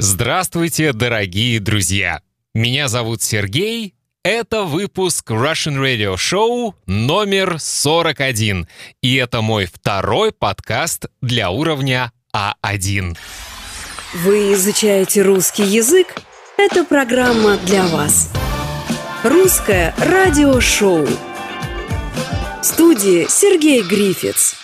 Здравствуйте, дорогие друзья! Меня зовут Сергей. Это выпуск Russian Radio Show номер 41. И это мой второй подкаст для уровня А1. Вы изучаете русский язык? Это программа для вас. Русское радиошоу. В студии Сергей Грифиц.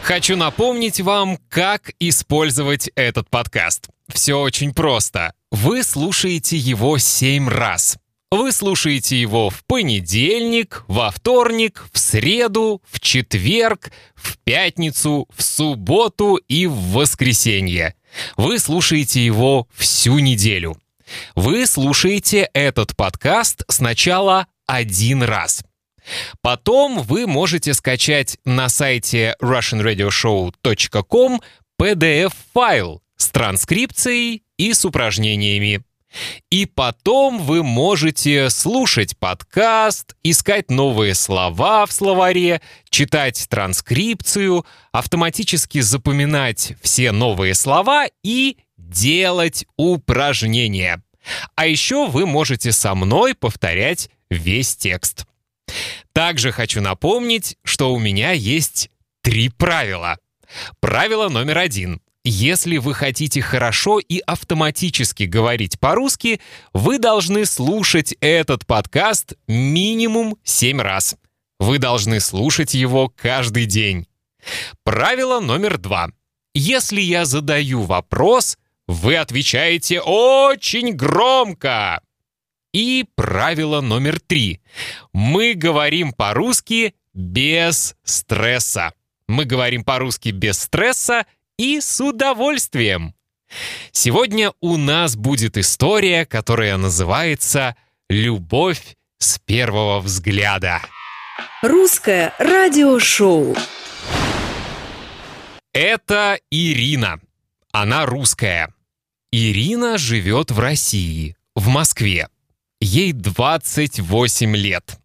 Хочу напомнить вам, как использовать этот подкаст. Все очень просто. Вы слушаете его 7 раз. Вы слушаете его в понедельник, во вторник, в среду, в четверг, в пятницу, в субботу и в воскресенье. Вы слушаете его всю неделю. Вы слушаете этот подкаст сначала один раз. Потом вы можете скачать на сайте russianradioshow.com PDF-файл с транскрипцией и с упражнениями. И потом вы можете слушать подкаст, искать новые слова в словаре, читать транскрипцию, автоматически запоминать все новые слова и делать упражнения. А еще вы можете со мной повторять весь текст. Также хочу напомнить, что у меня есть три правила. Правило номер один. Если вы хотите хорошо и автоматически говорить по-русски, вы должны слушать этот подкаст минимум 7 раз. Вы должны слушать его каждый день. Правило номер два. Если я задаю вопрос, вы отвечаете очень громко. И правило номер три. Мы говорим по-русски без стресса. Мы говорим по-русски без стресса и с удовольствием. Сегодня у нас будет история, которая называется «Любовь с первого взгляда». Русское радиошоу. Это Ирина. Она русская. Ирина живет в России, в Москве. Ей 28 лет.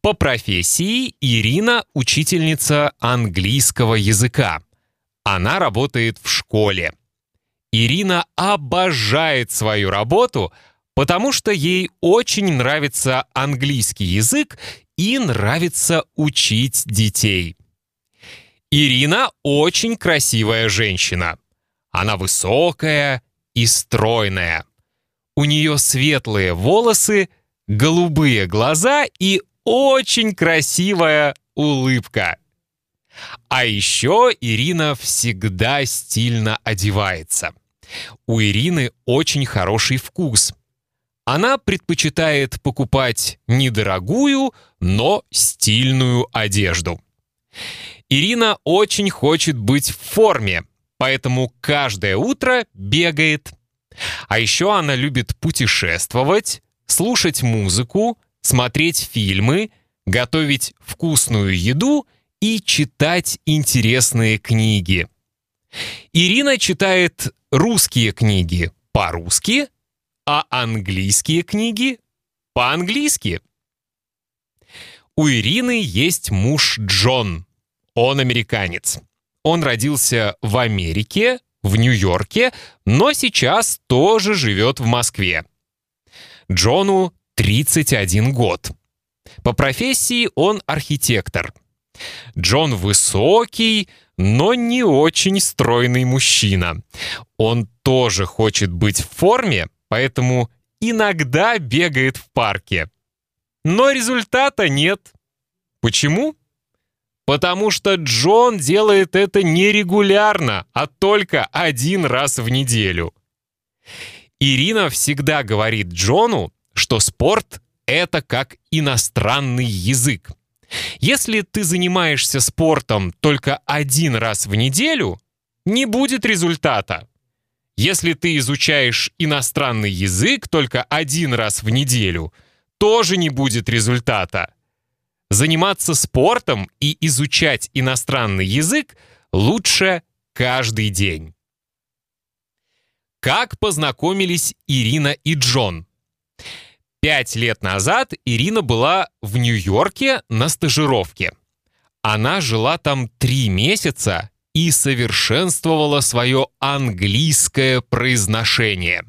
По профессии Ирина учительница английского языка. Она работает в школе. Ирина обожает свою работу, потому что ей очень нравится английский язык и нравится учить детей. Ирина очень красивая женщина. Она высокая и стройная. У нее светлые волосы, голубые глаза и очень красивая улыбка. А еще Ирина всегда стильно одевается. У Ирины очень хороший вкус. Она предпочитает покупать недорогую, но стильную одежду. Ирина очень хочет быть в форме, поэтому каждое утро бегает. А еще она любит путешествовать, слушать музыку, смотреть фильмы, готовить вкусную еду и читать интересные книги. Ирина читает русские книги по-русски, а английские книги по-английски. У Ирины есть муж Джон. Он американец. Он родился в Америке, в Нью-Йорке, но сейчас тоже живет в Москве. Джону 31 год. По профессии он архитектор. Джон высокий, но не очень стройный мужчина. Он тоже хочет быть в форме, поэтому иногда бегает в парке. Но результата нет. Почему? Потому что Джон делает это не регулярно, а только один раз в неделю. Ирина всегда говорит Джону, что спорт — это как иностранный язык. Если ты занимаешься спортом только один раз в неделю, не будет результата. Если ты изучаешь иностранный язык только один раз в неделю, тоже не будет результата. Заниматься спортом и изучать иностранный язык лучше каждый день. Как познакомились Ирина и Джон? Пять лет назад Ирина была в Нью-Йорке на стажировке. Она жила там три месяца и совершенствовала свое английское произношение.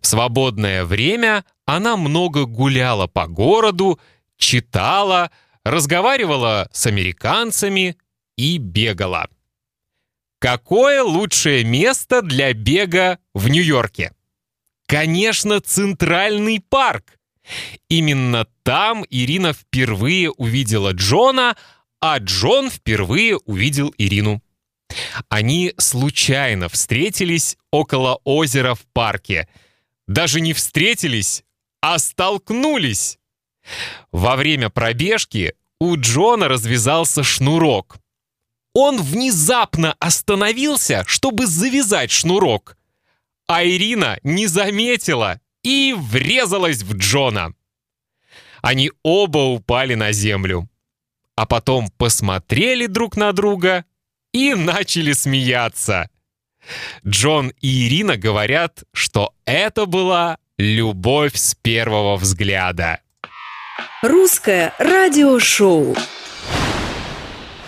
В свободное время она много гуляла по городу, читала, разговаривала с американцами и бегала. Какое лучшее место для бега в Нью-Йорке? Конечно, Центральный парк. Именно там Ирина впервые увидела Джона, а Джон впервые увидел Ирину. Они случайно встретились около озера в парке. Даже не встретились, а столкнулись. Во время пробежки у Джона развязался шнурок. Он внезапно остановился, чтобы завязать шнурок. А Ирина не заметила и врезалась в Джона. Они оба упали на землю. А потом посмотрели друг на друга и начали смеяться. Джон и Ирина говорят, что это была любовь с первого взгляда. Русское радиошоу.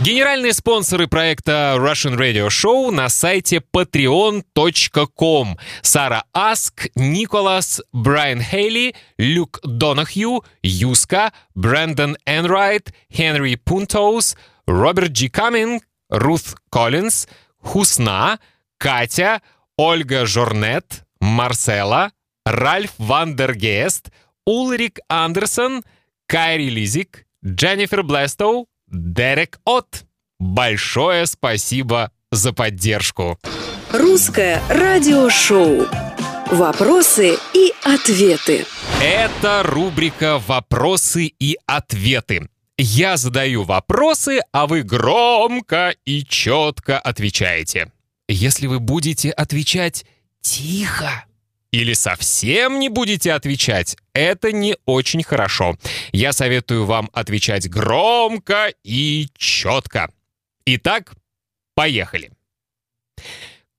Генеральные спонсоры проекта Russian Radio Show на сайте patreon.com. Сара Аск, Николас, Брайан Хейли, Люк Донахью, Юска, Брэндон Энрайт, Хенри Пунтоус, Роберт Джи Каминг, Рут Коллинз, Хусна, Катя, Ольга Жорнет, Марсела, Ральф Вандергест, Улрик Андерсон, Кайри Лизик, Дженнифер Блестоу, Дерек От. Большое спасибо за поддержку. Русское радиошоу. Вопросы и ответы. Это рубрика «Вопросы и ответы». Я задаю вопросы, а вы громко и четко отвечаете. Если вы будете отвечать тихо, или совсем не будете отвечать, это не очень хорошо. Я советую вам отвечать громко и четко. Итак, поехали.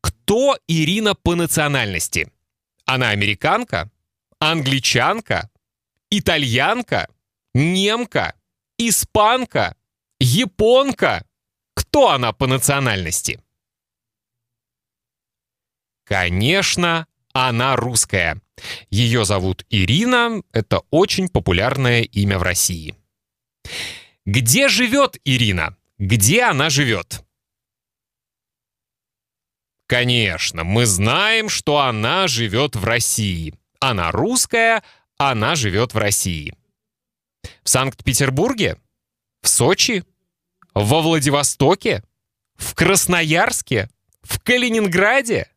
Кто Ирина по национальности? Она американка? Англичанка? Итальянка? Немка? Испанка? Японка? Кто она по национальности? Конечно, она русская. Ее зовут Ирина, это очень популярное имя в России. Где живет Ирина? Где она живет? Конечно, мы знаем, что она живет в России. Она русская, она живет в России. В Санкт-Петербурге? В Сочи? Во Владивостоке? В Красноярске? В Калининграде?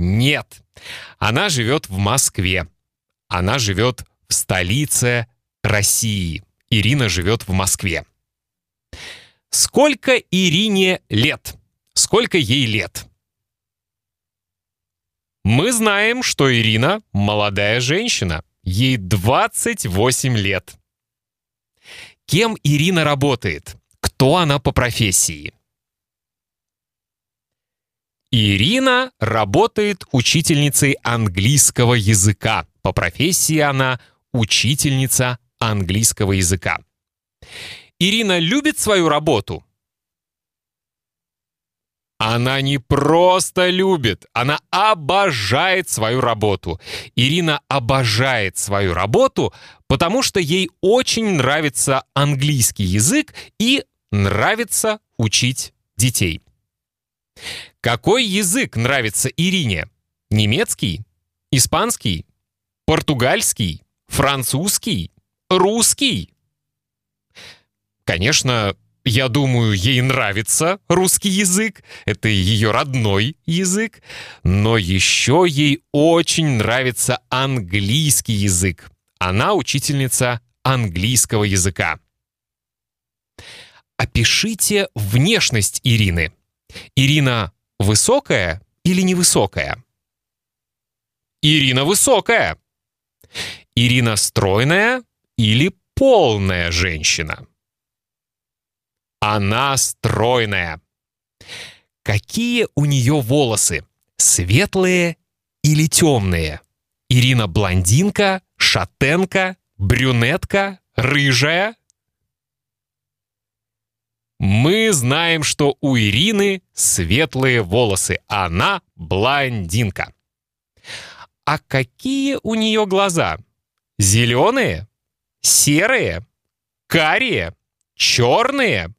Нет. Она живет в Москве. Она живет в столице России. Ирина живет в Москве. Сколько Ирине лет? Сколько ей лет? Мы знаем, что Ирина молодая женщина. Ей 28 лет. Кем Ирина работает? Кто она по профессии? Ирина работает учительницей английского языка. По профессии она учительница английского языка. Ирина любит свою работу? Она не просто любит, она обожает свою работу. Ирина обожает свою работу, потому что ей очень нравится английский язык и нравится учить детей. Какой язык нравится Ирине? Немецкий? Испанский? Португальский? Французский? Русский? Конечно, я думаю, ей нравится русский язык, это ее родной язык, но еще ей очень нравится английский язык. Она учительница английского языка. Опишите внешность Ирины. Ирина высокая или невысокая? Ирина высокая. Ирина стройная или полная женщина? Она стройная. Какие у нее волосы? Светлые или темные? Ирина блондинка, шатенка, брюнетка, рыжая? Мы знаем, что у Ирины светлые волосы. Она блондинка. А какие у нее глаза? Зеленые? Серые? Карие? Черные?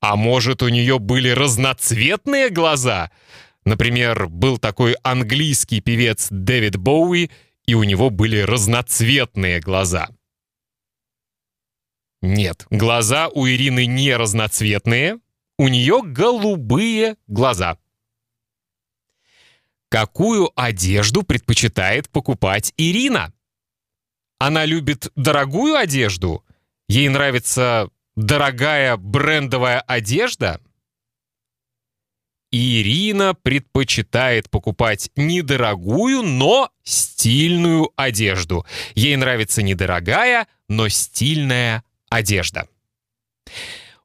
А может, у нее были разноцветные глаза? Например, был такой английский певец Дэвид Боуи, и у него были разноцветные глаза. Нет, глаза у Ирины не разноцветные, у нее голубые глаза. Какую одежду предпочитает покупать Ирина? Она любит дорогую одежду? Ей нравится дорогая брендовая одежда? Ирина предпочитает покупать недорогую, но стильную одежду. Ей нравится недорогая, но стильная одежда.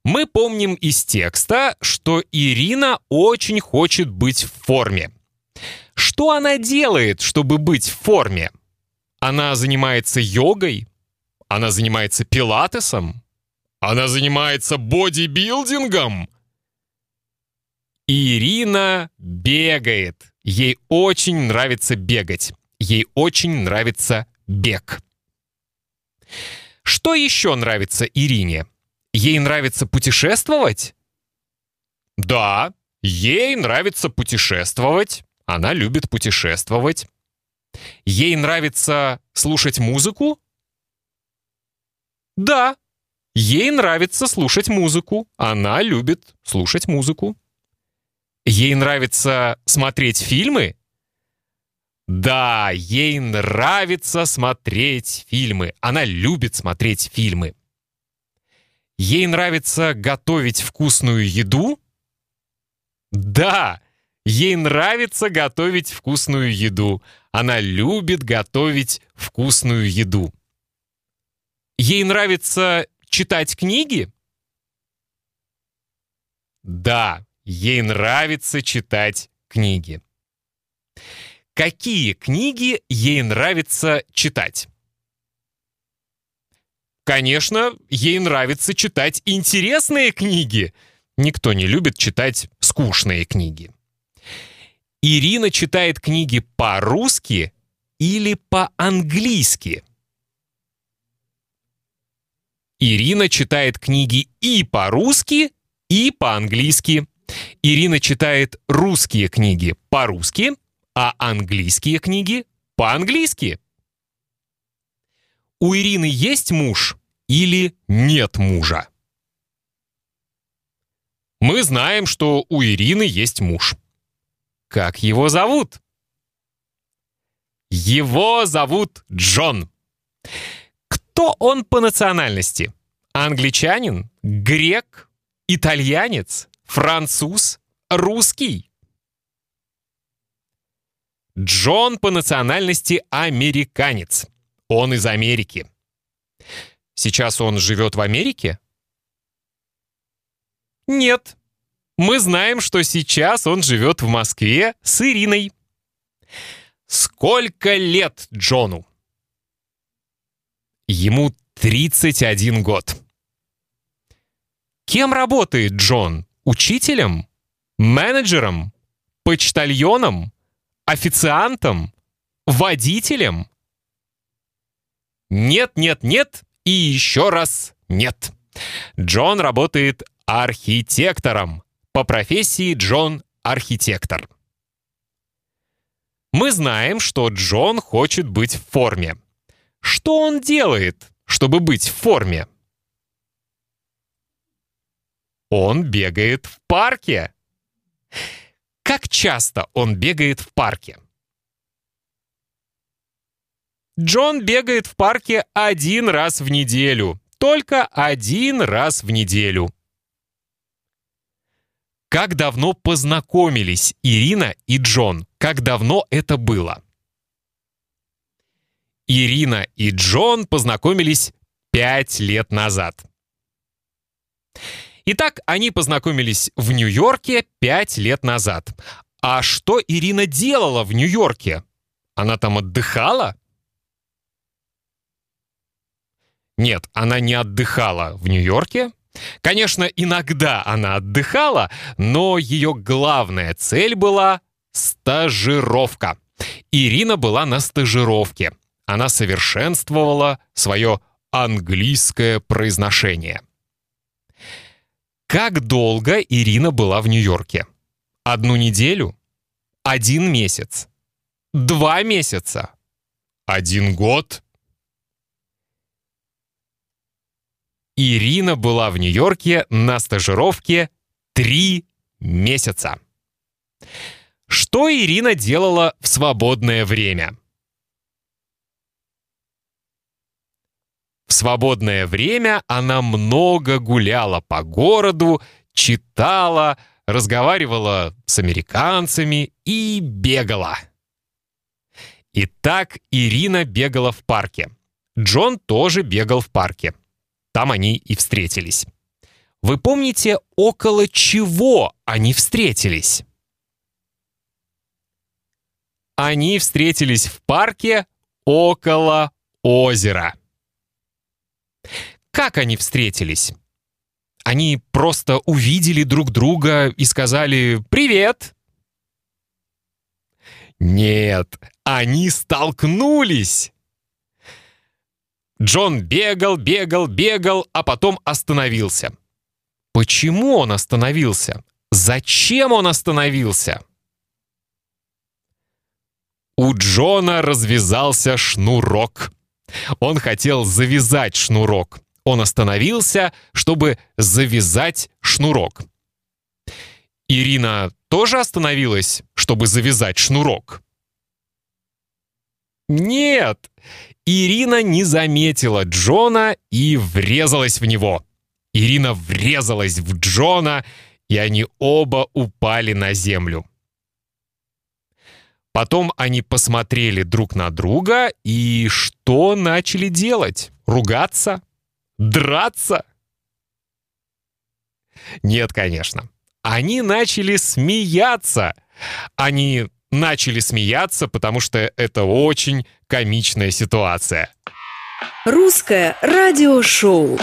Мы помним из текста, что Ирина очень хочет быть в форме. Что она делает, чтобы быть в форме? Она занимается йогой? Она занимается пилатесом? Она занимается бодибилдингом? Ирина бегает. Ей очень нравится бегать. Ей очень нравится бег. Что еще нравится Ирине? Ей нравится путешествовать? Да, ей нравится путешествовать. Она любит путешествовать. Ей нравится слушать музыку? Да, ей нравится слушать музыку. Она любит слушать музыку. Ей нравится смотреть фильмы? Да, ей нравится смотреть фильмы. Она любит смотреть фильмы. Ей нравится готовить вкусную еду? Да, ей нравится готовить вкусную еду. Она любит готовить вкусную еду. Ей нравится читать книги? Да, ей нравится читать книги. Какие книги ей нравится читать? Конечно, ей нравится читать интересные книги. Никто не любит читать скучные книги. Ирина читает книги по-русски или по-английски? Ирина читает книги и по-русски, и по-английски. Ирина читает русские книги по-русски, а английские книги по-английски. У Ирины есть муж или нет мужа? Мы знаем, что у Ирины есть муж. Как его зовут? Его зовут Джон. Кто он по национальности? Англичанин? Грек? Итальянец? Француз? Русский? Джон по национальности американец. Он из Америки. Сейчас он живет в Америке? Нет. Мы знаем, что сейчас он живет в Москве с Ириной. Сколько лет Джону? Ему 31 год. Кем работает Джон? Учителем? Менеджером? Почтальоном? Официантом? Водителем? Нет, нет, нет и еще раз нет. Джон работает архитектором. По профессии Джон архитектор. Мы знаем, что Джон хочет быть в форме. Что он делает, чтобы быть в форме? Он бегает в парке. Как часто он бегает в парке? Джон бегает в парке один раз в неделю. Только один раз в неделю. Как давно познакомились Ирина и Джон? Как давно это было? Ирина и Джон познакомились пять лет назад. Итак, они познакомились в Нью-Йорке пять лет назад. А что Ирина делала в Нью-Йорке? Она там отдыхала? Нет, она не отдыхала в Нью-Йорке. Конечно, иногда она отдыхала, но ее главная цель была стажировка. Ирина была на стажировке. Она совершенствовала свое английское произношение. Как долго Ирина была в Нью-Йорке? Одну неделю? Один месяц? Два месяца? Один год? Ирина была в Нью-Йорке на стажировке три месяца. Что Ирина делала в свободное время? В свободное время она много гуляла по городу, читала, разговаривала с американцами и бегала. Итак, Ирина бегала в парке. Джон тоже бегал в парке. Там они и встретились. Вы помните, около чего они встретились? Они встретились в парке около озера. Как они встретились? Они просто увидели друг друга и сказали «Привет!» Нет, они столкнулись. Джон бегал, бегал, бегал, а потом остановился. Почему он остановился? Зачем он остановился? У Джона развязался шнурок. Он хотел завязать шнурок. Он остановился, чтобы завязать шнурок. Ирина тоже остановилась, чтобы завязать шнурок? Нет, Ирина не заметила Джона и врезалась в него. Ирина врезалась в Джона, и они оба упали на землю. Потом они посмотрели друг на друга и что начали делать? Ругаться? Драться? Нет, конечно. Они начали смеяться. Они начали смеяться, потому что это очень комичная ситуация. Русское радиошоу.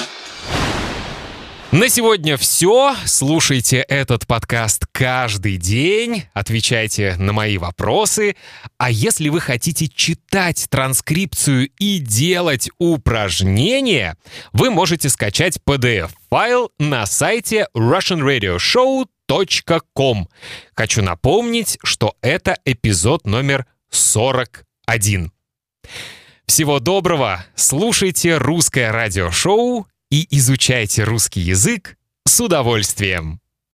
На сегодня все. Слушайте этот подкаст каждый день, отвечайте на мои вопросы. А если вы хотите читать транскрипцию и делать упражнения, вы можете скачать PDF-файл на сайте russianradioshow.com. Хочу напомнить, что это эпизод номер 41. Всего доброго! Слушайте русское радиошоу и изучайте русский язык с удовольствием.